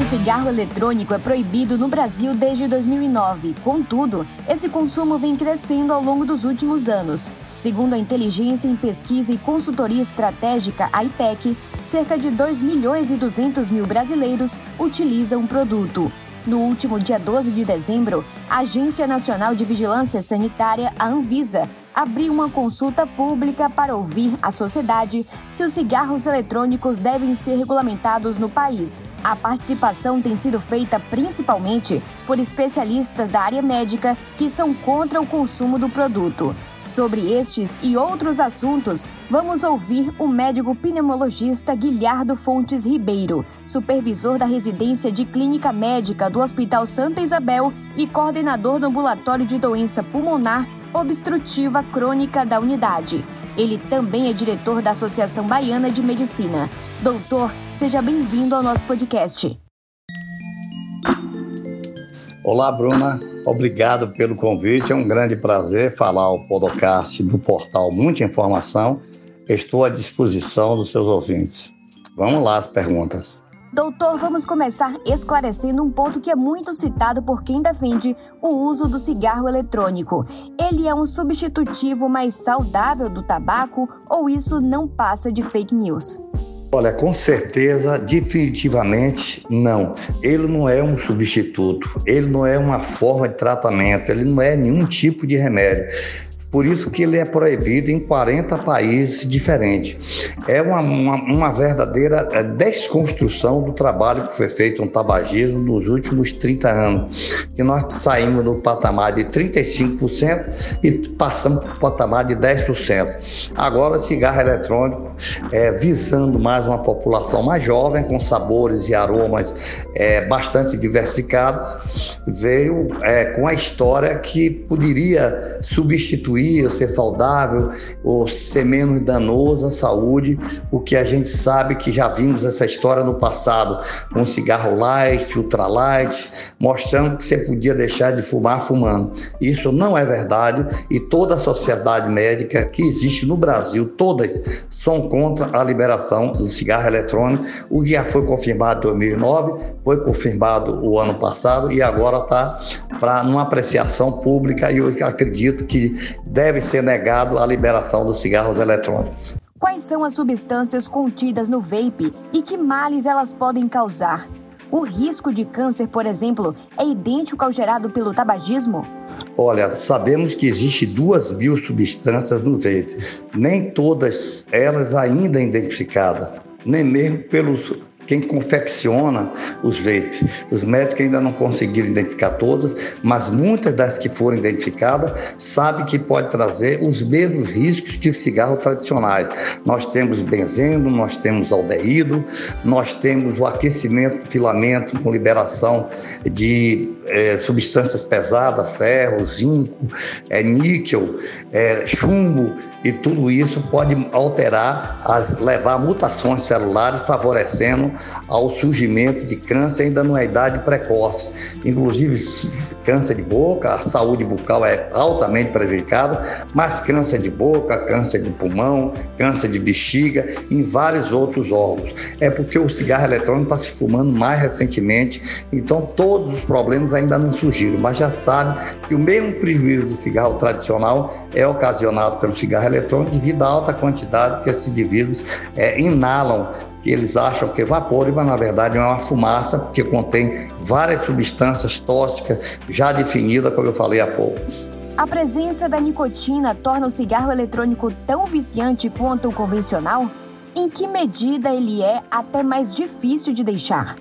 de cigarro eletrônico é proibido no Brasil desde 2009. Contudo, esse consumo vem crescendo ao longo dos últimos anos. Segundo a Inteligência em Pesquisa e Consultoria Estratégica, a IPEC, cerca de 2 milhões e 200 mil brasileiros utilizam o produto. No último dia 12 de dezembro, a Agência Nacional de Vigilância Sanitária, a Anvisa, abriu uma consulta pública para ouvir a sociedade se os cigarros eletrônicos devem ser regulamentados no país. A participação tem sido feita principalmente por especialistas da área médica que são contra o consumo do produto. Sobre estes e outros assuntos, vamos ouvir o médico pneumologista Guilherdo Fontes Ribeiro, supervisor da residência de clínica médica do Hospital Santa Isabel e coordenador do ambulatório de doença pulmonar obstrutiva crônica da unidade. Ele também é diretor da Associação Baiana de Medicina. Doutor, seja bem-vindo ao nosso podcast. Olá, Bruna. Obrigado pelo convite. É um grande prazer falar o podcast do portal Muita Informação. Estou à disposição dos seus ouvintes. Vamos lá as perguntas. Doutor, vamos começar esclarecendo um ponto que é muito citado por quem defende o uso do cigarro eletrônico. Ele é um substitutivo mais saudável do tabaco ou isso não passa de fake news? Olha, com certeza, definitivamente não. Ele não é um substituto, ele não é uma forma de tratamento, ele não é nenhum tipo de remédio. Por isso que ele é proibido em 40 países diferentes. É uma, uma, uma, verdadeira é, desconstrução do trabalho que foi feito no tabagismo nos últimos 30 anos. Que nós saímos do patamar de 35% e passamos para o patamar de 10%. Agora, cigarro eletrônico, é, visando mais uma população mais jovem, com sabores e aromas é, bastante diversificados, veio é, com a história que poderia substituir ou ser saudável, ou ser menos danoso à saúde, o que a gente sabe que já vimos essa história no passado, com cigarro light, ultra light, mostrando que você podia deixar de fumar fumando. Isso não é verdade e toda a sociedade médica que existe no Brasil, todas são contra a liberação do cigarro eletrônico, o que já foi confirmado em 2009, foi confirmado o ano passado e agora está para uma apreciação pública e eu acredito que deve ser negado a liberação dos cigarros eletrônicos. Quais são as substâncias contidas no vape e que males elas podem causar? O risco de câncer, por exemplo, é idêntico ao gerado pelo tabagismo? Olha, sabemos que existe duas mil substâncias no vape. Nem todas elas ainda identificadas, nem mesmo pelos quem confecciona os vape. Os médicos ainda não conseguiram identificar todas, mas muitas das que foram identificadas sabem que pode trazer os mesmos riscos de cigarros tradicionais. Nós temos benzeno, nós temos aldeído, nós temos o aquecimento do filamento com liberação de é, substâncias pesadas, ferro, zinco, é, níquel, é, chumbo, e tudo isso pode alterar, as, levar a mutações celulares, favorecendo ao surgimento de câncer ainda numa idade precoce. Inclusive, câncer de boca, a saúde bucal é altamente prejudicada, mas câncer de boca, câncer de pulmão, câncer de bexiga, em vários outros órgãos. É porque o cigarro eletrônico está se fumando mais recentemente, então todos os problemas ainda não surgiram, mas já sabe que o mesmo prejuízo do cigarro tradicional é ocasionado pelo cigarro eletrônico devido à alta quantidade que esses indivíduos é, inalam que eles acham que é vapor, mas na verdade é uma fumaça que contém várias substâncias tóxicas já definidas, como eu falei há pouco. A presença da nicotina torna o cigarro eletrônico tão viciante quanto o convencional? Em que medida ele é até mais difícil de deixar?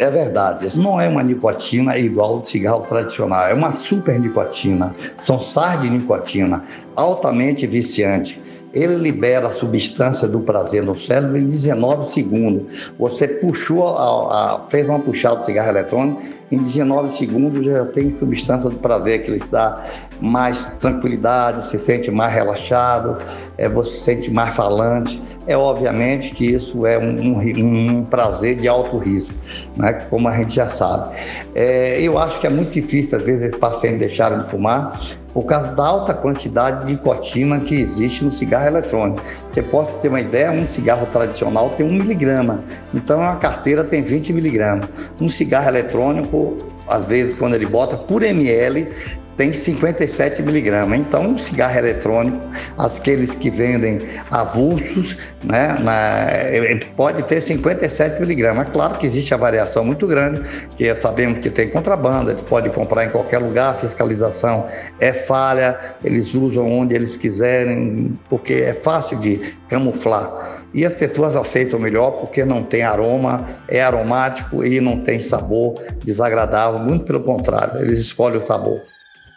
É verdade, não é uma nicotina igual ao cigarro tradicional, é uma super nicotina, são sais de nicotina, altamente viciante. Ele libera a substância do prazer no cérebro em 19 segundos. Você puxou, a, a, fez uma puxada de cigarro eletrônico, em 19 segundos já tem substância do prazer que lhe dá mais tranquilidade, se sente mais relaxado, é, você se sente mais falante. É obviamente que isso é um, um, um prazer de alto risco, né? como a gente já sabe. É, eu acho que é muito difícil, às vezes, esse paciente deixarem de fumar, por causa da alta quantidade de nicotina que existe no cigarro eletrônico. Você pode ter uma ideia, um cigarro tradicional tem 1 miligrama, então a carteira tem 20 miligramas. Um cigarro eletrônico, às vezes, quando ele bota por ml, tem 57 miligramas. Então, cigarro eletrônico, aqueles que vendem avulsos, né, na, pode ter 57 miligramas. É claro que existe a variação muito grande, que sabemos que tem contrabando, eles podem comprar em qualquer lugar, a fiscalização é falha, eles usam onde eles quiserem, porque é fácil de camuflar. E as pessoas aceitam melhor porque não tem aroma, é aromático e não tem sabor desagradável, muito pelo contrário, eles escolhem o sabor.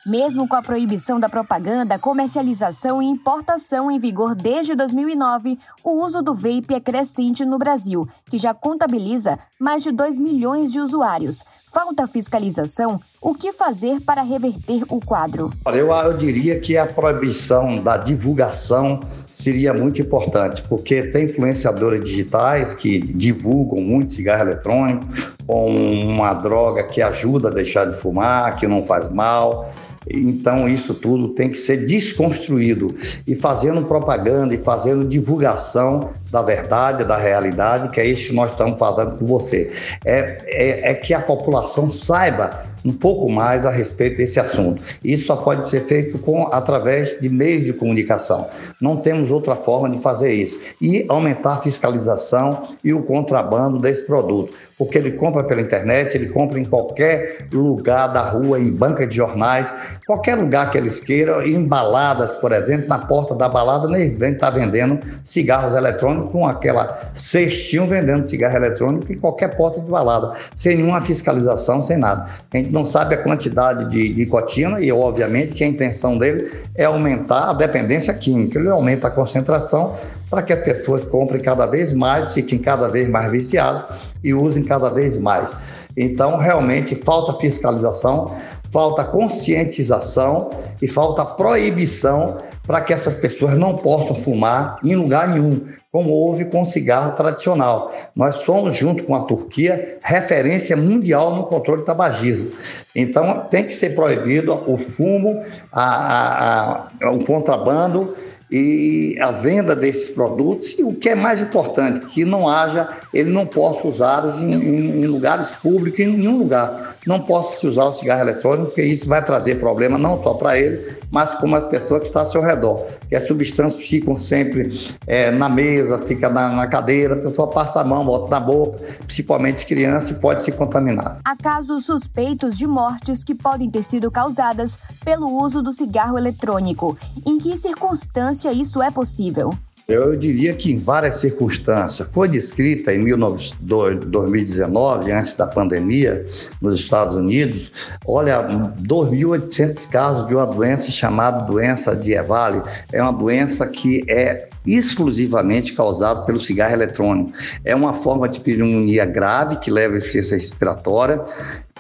Mesmo com a proibição da propaganda, comercialização e importação em vigor desde 2009, o uso do vape é crescente no Brasil, que já contabiliza mais de 2 milhões de usuários. Falta fiscalização? O que fazer para reverter o quadro? Eu, eu diria que a proibição da divulgação seria muito importante, porque tem influenciadores digitais que divulgam muito cigarro eletrônico com uma droga que ajuda a deixar de fumar, que não faz mal. Então, isso tudo tem que ser desconstruído e fazendo propaganda e fazendo divulgação da verdade, da realidade, que é isso que nós estamos falando com você. É, é, é que a população saiba um pouco mais a respeito desse assunto. Isso só pode ser feito com através de meios de comunicação. Não temos outra forma de fazer isso. E aumentar a fiscalização e o contrabando desse produto porque ele compra pela internet, ele compra em qualquer lugar da rua, em banca de jornais, qualquer lugar que eles queiram, em baladas, por exemplo, na porta da balada, nem está vendendo cigarros eletrônicos com aquela cestinho vendendo cigarro eletrônico em qualquer porta de balada, sem nenhuma fiscalização, sem nada. A gente não sabe a quantidade de nicotina e, obviamente, que a intenção dele é aumentar a dependência química, ele aumenta a concentração para que as pessoas comprem cada vez mais, fiquem cada vez mais viciados e usem cada vez mais. Então, realmente, falta fiscalização, falta conscientização e falta proibição para que essas pessoas não possam fumar em lugar nenhum, como houve com o cigarro tradicional. Nós somos, junto com a Turquia, referência mundial no controle do tabagismo. Então, tem que ser proibido o fumo, a, a, a, o contrabando e a venda desses produtos e o que é mais importante, que não haja, ele não possa usá-los em, em, em, lugares públicos, em nenhum lugar. Não possa se usar o cigarro eletrônico, porque isso vai trazer problema não só para ele, mas como as pessoas que estão ao seu redor. Que as substâncias ficam sempre é, na mesa, fica na, na, cadeira, a pessoa passa a mão, bota na boca, principalmente criança, e pode se contaminar. Há casos suspeitos de mortes que podem ter sido causadas pelo uso do cigarro eletrônico. Em que circunstância isso é possível? Eu diria que em várias circunstâncias. Foi descrita em 2019, antes da pandemia, nos Estados Unidos, olha, 2.800 casos de uma doença chamada doença de EVALE. É uma doença que é exclusivamente causada pelo cigarro eletrônico. É uma forma de pneumonia grave que leva a eficiência respiratória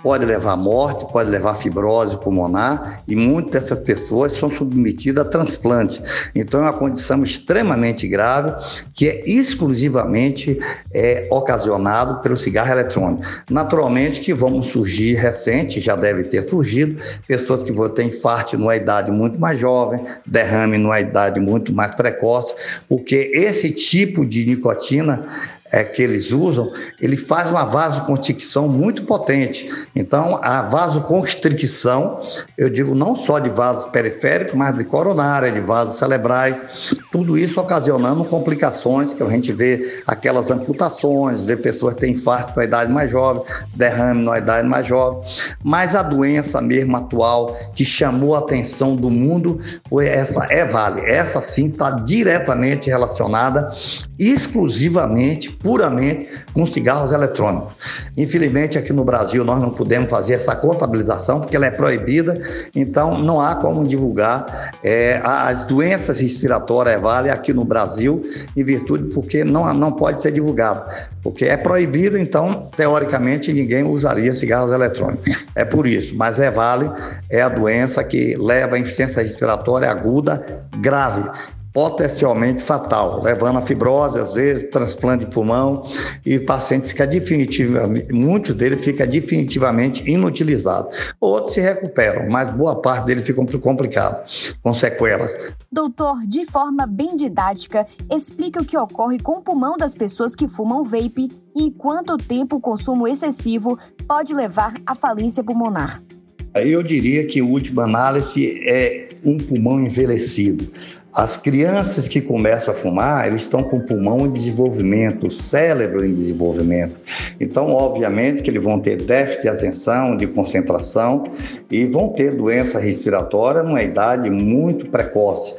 pode levar à morte, pode levar à fibrose pulmonar e muitas dessas pessoas são submetidas a transplante. Então é uma condição extremamente grave que é exclusivamente é, ocasionado pelo cigarro eletrônico. Naturalmente que vão surgir recente, já deve ter surgido, pessoas que vão ter infarto numa idade muito mais jovem, derrame numa idade muito mais precoce, porque esse tipo de nicotina é, que eles usam, ele faz uma vasoconstricção muito potente. Então, a vasoconstricção, eu digo não só de vasos periféricos, mas de coronária, de vasos cerebrais, tudo isso ocasionando complicações que a gente vê aquelas amputações, vê pessoas que têm infarto na idade mais jovem, derrame na idade mais jovem. Mas a doença mesmo atual que chamou a atenção do mundo foi essa EVALE. Essa sim está diretamente relacionada exclusivamente puramente com cigarros eletrônicos. Infelizmente, aqui no Brasil, nós não podemos fazer essa contabilização, porque ela é proibida, então não há como divulgar é, as doenças respiratórias vale aqui no Brasil, em virtude porque não, não pode ser divulgado, porque é proibido, então, teoricamente, ninguém usaria cigarros eletrônicos. É por isso, mas é vale, é a doença que leva a insuficiência respiratória aguda grave potencialmente fatal, levando a fibrose, às vezes, transplante de pulmão, e o paciente fica definitivamente, muitos deles fica definitivamente inutilizado. Outros se recuperam, mas boa parte deles ficam complicados, com sequelas. Doutor, de forma bem didática, explica o que ocorre com o pulmão das pessoas que fumam vape e quanto tempo o consumo excessivo pode levar à falência pulmonar. Eu diria que, a última análise, é um pulmão envelhecido. As crianças que começam a fumar, eles estão com o pulmão em desenvolvimento, o cérebro em desenvolvimento. Então, obviamente que eles vão ter déficit de atenção, de concentração e vão ter doença respiratória numa idade muito precoce.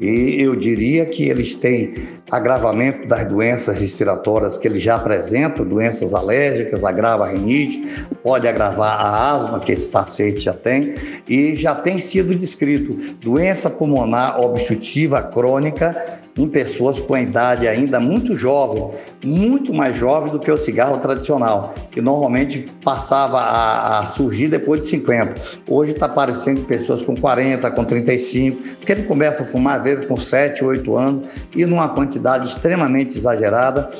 E eu diria que eles têm agravamento das doenças respiratórias que eles já apresentam, doenças alérgicas, agrava a rinite, pode agravar a asma que esse paciente já tem, e já tem sido descrito doença pulmonar obstrutiva crônica em pessoas com a idade ainda muito jovem, muito mais jovem do que o cigarro tradicional, que normalmente passava a, a surgir depois de 50. Hoje está aparecendo pessoas com 40, com 35, porque ele começa a fumar às vezes com 7, 8 anos e numa quantidade extremamente exagerada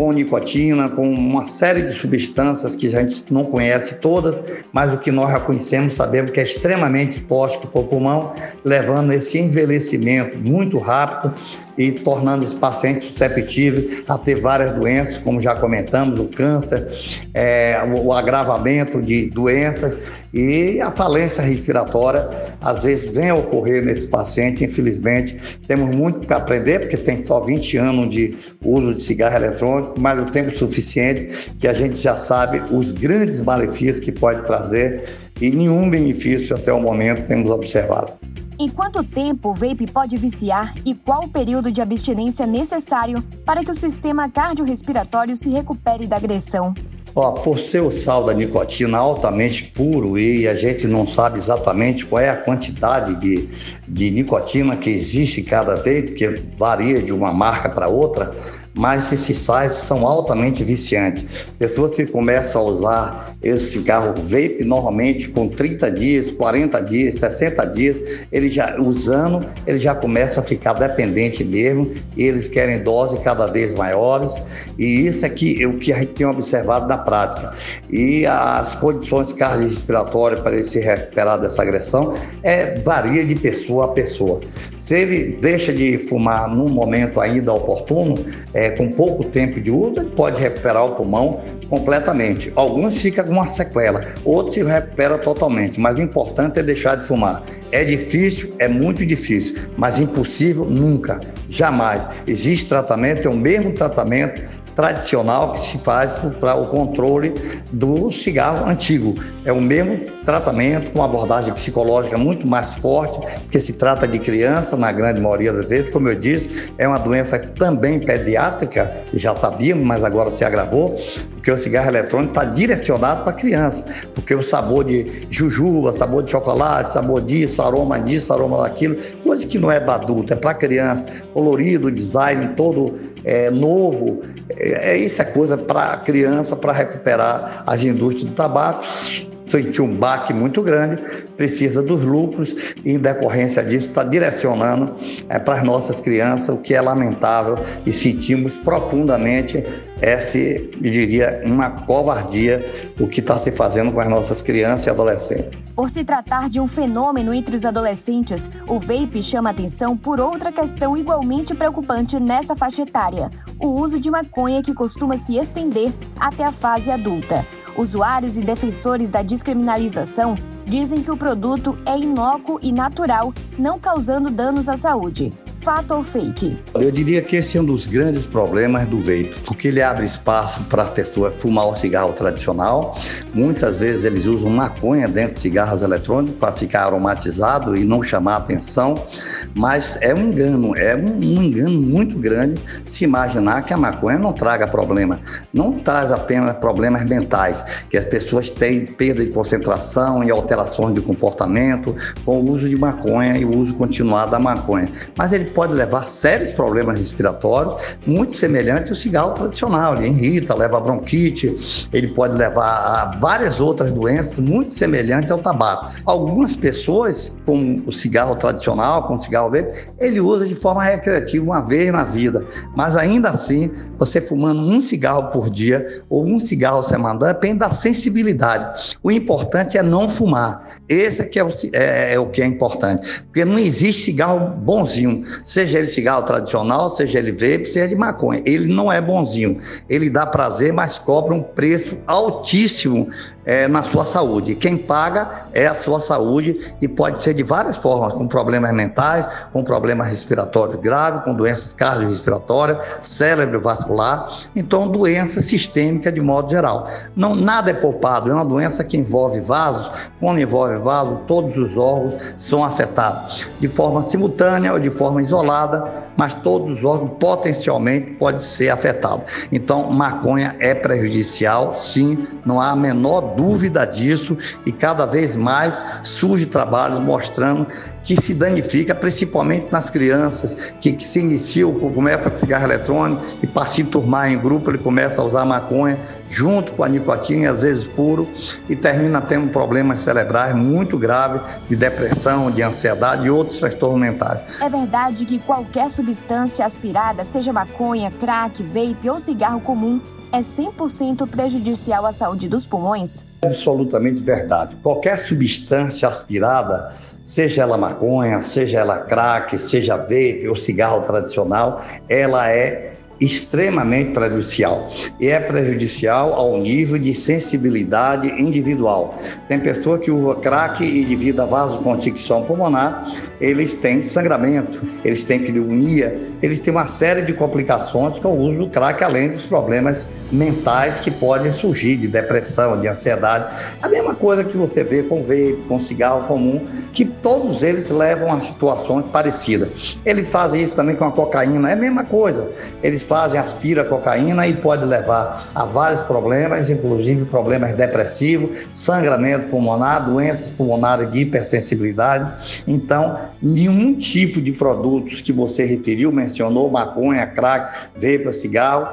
com nicotina, com uma série de substâncias que a gente não conhece todas, mas o que nós já conhecemos, sabemos que é extremamente tóxico para o pulmão, levando esse envelhecimento muito rápido e tornando esse paciente susceptível a ter várias doenças, como já comentamos, o câncer, é, o agravamento de doenças e a falência respiratória, às vezes vem a ocorrer nesse paciente, infelizmente. Temos muito para aprender, porque tem só 20 anos de uso de cigarro eletrônico, mas o tempo suficiente que a gente já sabe os grandes malefícios que pode trazer e nenhum benefício até o momento temos observado. Em quanto tempo o vape pode viciar e qual o período de abstinência necessário para que o sistema cardiorrespiratório se recupere da agressão? Ó, por ser o sal da nicotina altamente puro e a gente não sabe exatamente qual é a quantidade de, de nicotina que existe em cada vape, porque varia de uma marca para outra, mas esses sais são altamente viciantes. Pessoas que começam a usar esse cigarro vape normalmente com 30 dias, 40 dias, 60 dias, ele já usando, ele já começa a ficar dependente mesmo, e eles querem doses cada vez maiores, e isso é que, é o que a gente tem observado na prática. E as condições cardiorrespiratórias para ele se recuperar dessa agressão é varia de pessoa a pessoa. Se ele deixa de fumar num momento ainda oportuno, é, com pouco tempo de uso, ele pode recuperar o pulmão completamente. Alguns ficam com uma sequela, outros se recuperam totalmente, mas o importante é deixar de fumar. É difícil, é muito difícil, mas impossível nunca, jamais. Existe tratamento, é o mesmo tratamento tradicional que se faz para o controle do cigarro antigo. É o mesmo tratamento com abordagem psicológica muito mais forte, porque se trata de criança, na grande maioria das vezes, como eu disse, é uma doença também pediátrica, já sabíamos, mas agora se agravou, porque o cigarro eletrônico está direcionado para criança, porque o sabor de jujuba, sabor de chocolate, sabor disso, aroma disso, aroma daquilo, coisa que não é para adulto, é para criança, colorido, design todo é, novo, é, é isso é coisa para criança, para recuperar as indústrias do tabaco sentiu um baque muito grande, precisa dos lucros e, em decorrência disso, está direcionando é, para as nossas crianças, o que é lamentável e sentimos profundamente essa, eu diria, uma covardia o que está se fazendo com as nossas crianças e adolescentes. Por se tratar de um fenômeno entre os adolescentes, o vape chama atenção por outra questão igualmente preocupante nessa faixa etária: o uso de maconha que costuma se estender até a fase adulta. Usuários e defensores da descriminalização dizem que o produto é inócuo e natural, não causando danos à saúde. Fato ou fake? Eu diria que esse é um dos grandes problemas do vape, porque ele abre espaço para a pessoa fumar o cigarro tradicional. Muitas vezes eles usam maconha dentro de cigarros eletrônicos para ficar aromatizado e não chamar atenção, mas é um engano, é um, um engano muito grande se imaginar que a maconha não traga problema. Não traz apenas problemas mentais, que as pessoas têm perda de concentração e alterações de comportamento com o uso de maconha e o uso continuado da maconha. Mas ele pode levar sérios problemas respiratórios, muito semelhantes ao cigarro tradicional. Ele irrita, leva bronquite, ele pode levar a várias outras doenças muito semelhantes ao tabaco. Algumas pessoas, com o cigarro tradicional, com o cigarro verde, ele usa de forma recreativa uma vez na vida, mas ainda assim, você fumando um cigarro por dia ou um cigarro semanal, depende da sensibilidade. O importante é não fumar. Esse é, que é, o, é, é o que é importante, porque não existe cigarro bonzinho seja ele cigarro tradicional, seja ele vape, seja de maconha. Ele não é bonzinho. Ele dá prazer, mas cobra um preço altíssimo é, na sua saúde. Quem paga é a sua saúde e pode ser de várias formas, com problemas mentais, com problemas respiratórios graves, com doenças cardiorrespiratórias, cérebro vascular, então doença sistêmica de modo geral. Não nada é poupado, é uma doença que envolve vasos. Quando envolve vasos, todos os órgãos são afetados de forma simultânea ou de forma isolada, mas todos os órgãos potencialmente podem ser afetados. Então, maconha é prejudicial, sim, não há a menor dúvida disso e cada vez mais surge trabalhos mostrando que se danifica principalmente nas crianças, que, que se iniciam, começa com cigarro eletrônico e passa a turmar em grupo, ele começa a usar maconha junto com a nicotina, às vezes puro, e termina tendo problemas cerebrais muito graves de depressão, de ansiedade e outros transtornos mentais. É verdade que qualquer substância aspirada, seja maconha, crack, vape ou cigarro comum, é 100% prejudicial à saúde dos pulmões? Absolutamente verdade. Qualquer substância aspirada, seja ela maconha, seja ela crack, seja vape ou cigarro tradicional, ela é extremamente prejudicial. E é prejudicial ao nível de sensibilidade individual. Tem pessoa que usa crack e devido à vasoconstricção pulmonar, eles têm sangramento, eles têm pneumonia, eles têm uma série de complicações com o uso do crack, além dos problemas mentais que podem surgir, de depressão, de ansiedade. A mesma coisa que você vê com vape, com cigarro comum, que todos eles levam a situações parecidas. Eles fazem isso também com a cocaína, é a mesma coisa. Eles fazem, aspira cocaína e pode levar a vários problemas, inclusive problemas depressivos, sangramento pulmonar, doenças pulmonares de hipersensibilidade. Então, nenhum tipo de produtos que você referiu, mencionou maconha, crack, vapor, cigarro,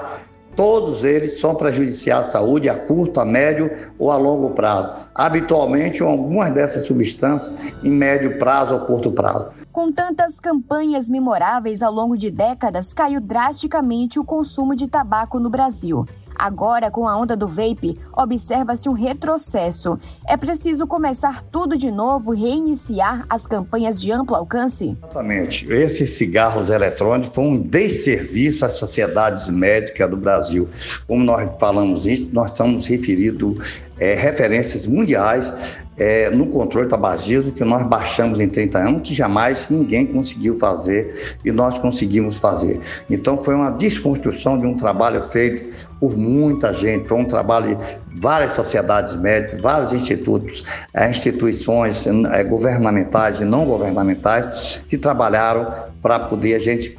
todos eles são prejudiciais à saúde a curto, a médio ou a longo prazo. Habitualmente, algumas dessas substâncias em médio prazo ou curto prazo. Com tantas campanhas memoráveis ao longo de décadas, caiu drasticamente o consumo de tabaco no Brasil. Agora, com a onda do vape, observa-se um retrocesso. É preciso começar tudo de novo reiniciar as campanhas de amplo alcance? Exatamente. Esses cigarros eletrônicos foram um desserviço às sociedades médicas do Brasil. Como nós falamos isso, nós estamos referidos é, referências mundiais é, no controle do tabagismo que nós baixamos em 30 anos, que jamais ninguém conseguiu fazer e nós conseguimos fazer. Então foi uma desconstrução de um trabalho feito por muita gente, foi um trabalho várias sociedades médicas, vários institutos, é, instituições é, governamentais e não governamentais que trabalharam para poder a gente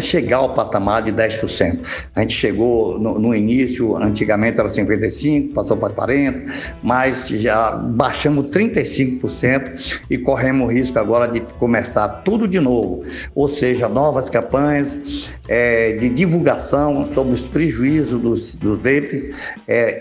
chegar ao patamar de 10%. A gente chegou no, início, antigamente era 55%, passou para 40%, mas já baixamos 35% e corremos o risco agora de começar tudo de novo, ou seja, novas campanhas é, de divulgação sobre os prejuízos dos, dos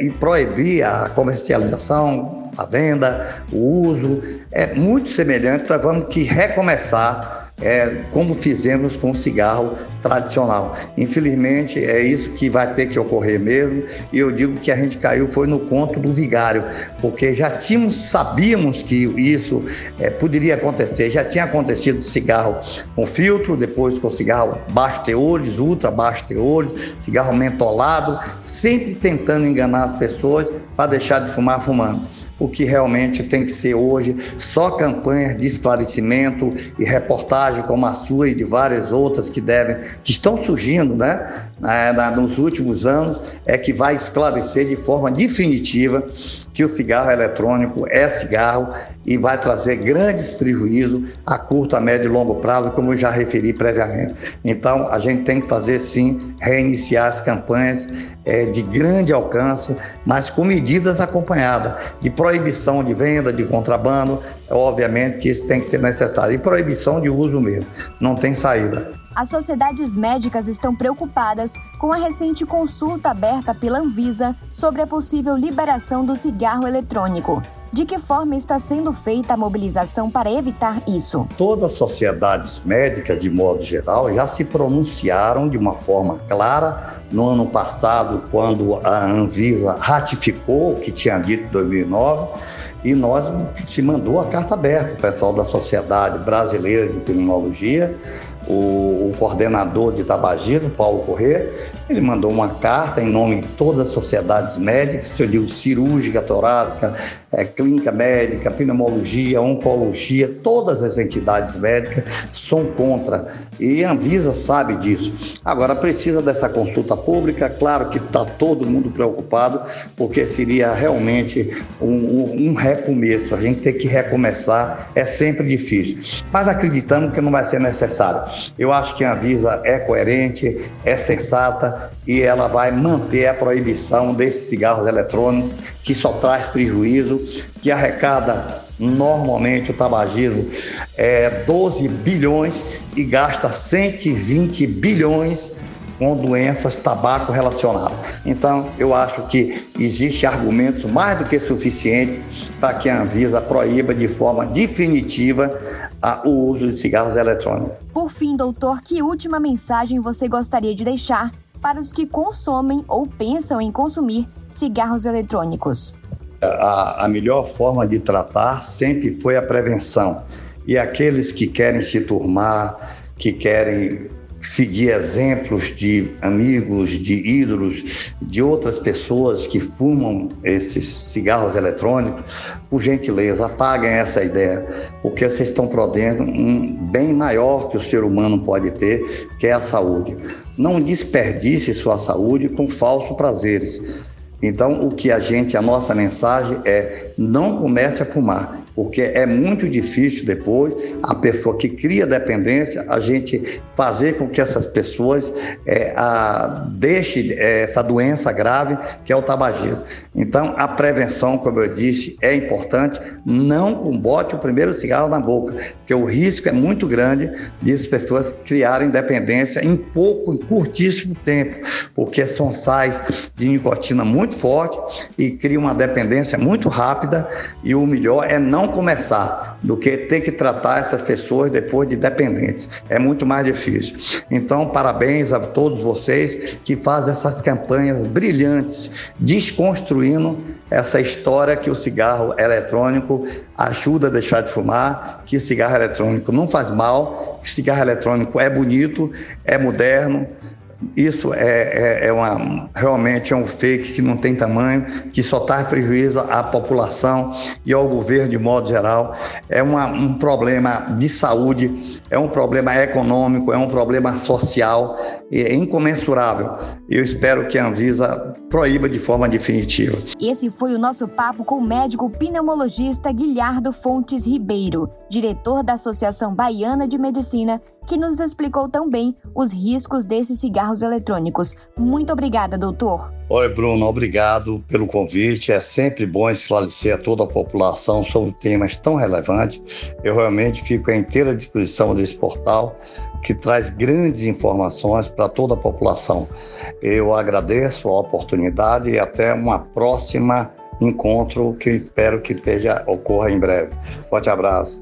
e proibir a comercialização, a venda, o uso. É muito semelhante, nós vamos que recomeçar é, como fizemos com o cigarro tradicional. Infelizmente, é isso que vai ter que ocorrer mesmo, e eu digo que a gente caiu foi no conto do vigário, porque já tínhamos, sabíamos que isso é, poderia acontecer, já tinha acontecido cigarro com filtro, depois com cigarro baixo teores, ultra baixo teores, cigarro mentolado, sempre tentando enganar as pessoas para deixar de fumar fumando o que realmente tem que ser hoje só campanhas de esclarecimento e reportagem como a sua e de várias outras que devem, que estão surgindo, né? Nos últimos anos, é que vai esclarecer de forma definitiva que o cigarro eletrônico é cigarro e vai trazer grandes prejuízos a curto, a médio e longo prazo, como eu já referi previamente. Então, a gente tem que fazer sim, reiniciar as campanhas é, de grande alcance, mas com medidas acompanhadas de proibição de venda, de contrabando, obviamente que isso tem que ser necessário, e proibição de uso mesmo, não tem saída. As sociedades médicas estão preocupadas com a recente consulta aberta pela Anvisa sobre a possível liberação do cigarro eletrônico. De que forma está sendo feita a mobilização para evitar isso? Todas as sociedades médicas, de modo geral, já se pronunciaram de uma forma clara no ano passado, quando a Anvisa ratificou o que tinha dito em 2009 e nós se mandou a carta aberta, o pessoal da Sociedade Brasileira de Pneumologia, o, o coordenador de tabagismo, Paulo Corrêa, ele mandou uma carta em nome de todas as sociedades médicas, eu digo cirúrgica, torácica, é, clínica médica, pneumologia, oncologia, todas as entidades médicas são contra. E a Anvisa sabe disso. Agora, precisa dessa consulta pública, claro que está todo mundo preocupado, porque seria realmente um, um, um recomeço. A gente ter que recomeçar é sempre difícil. Mas acreditamos que não vai ser necessário. Eu acho que a Anvisa é coerente, é sensata, e ela vai manter a proibição desses cigarros eletrônicos que só traz prejuízo, que arrecada normalmente o tabagismo é 12 bilhões e gasta 120 bilhões com doenças tabaco relacionadas. Então, eu acho que existe argumentos mais do que suficientes para que a Anvisa proíba de forma definitiva o uso de cigarros eletrônicos. Por fim, doutor, que última mensagem você gostaria de deixar para os que consomem ou pensam em consumir cigarros eletrônicos? A, a melhor forma de tratar sempre foi a prevenção. E aqueles que querem se turmar, que querem seguir exemplos de amigos, de ídolos, de outras pessoas que fumam esses cigarros eletrônicos, por gentileza, apaguem essa ideia, porque vocês estão perdendo um bem maior que o ser humano pode ter, que é a saúde. Não desperdice sua saúde com falsos prazeres. Então, o que a gente, a nossa mensagem é: não comece a fumar porque é muito difícil depois a pessoa que cria dependência, a gente fazer com que essas pessoas é, a, deixe é, essa doença grave que é o tabagismo. Então, a prevenção, como eu disse, é importante. Não combote o primeiro cigarro na boca, porque o risco é muito grande de as pessoas criarem dependência em pouco, em curtíssimo tempo, porque são sais de nicotina muito fortes e criam uma dependência muito rápida e o melhor é não começar do que ter que tratar essas pessoas depois de dependentes. É muito mais difícil. Então, parabéns a todos vocês que fazem essas campanhas brilhantes, desconstruindo essa história que o cigarro eletrônico ajuda a deixar de fumar, que o cigarro eletrônico não faz mal, que cigarro eletrônico é bonito, é moderno, isso é, é, é, uma, realmente é um fake que não tem tamanho, que só traz prejuízo à população e ao governo de modo geral. É uma, um problema de saúde, é um problema econômico, é um problema social, é incomensurável. Eu espero que a Anvisa proíba de forma definitiva. Esse foi o nosso papo com o médico pneumologista Guilherdo Fontes Ribeiro, diretor da Associação Baiana de Medicina que nos explicou também os riscos desses cigarros eletrônicos. Muito obrigada, doutor. Oi, Bruno, obrigado pelo convite. É sempre bom esclarecer a toda a população sobre temas tão relevantes. Eu realmente fico à inteira disposição desse portal que traz grandes informações para toda a população. Eu agradeço a oportunidade e até uma próxima encontro que espero que esteja, ocorra em breve. Forte abraço.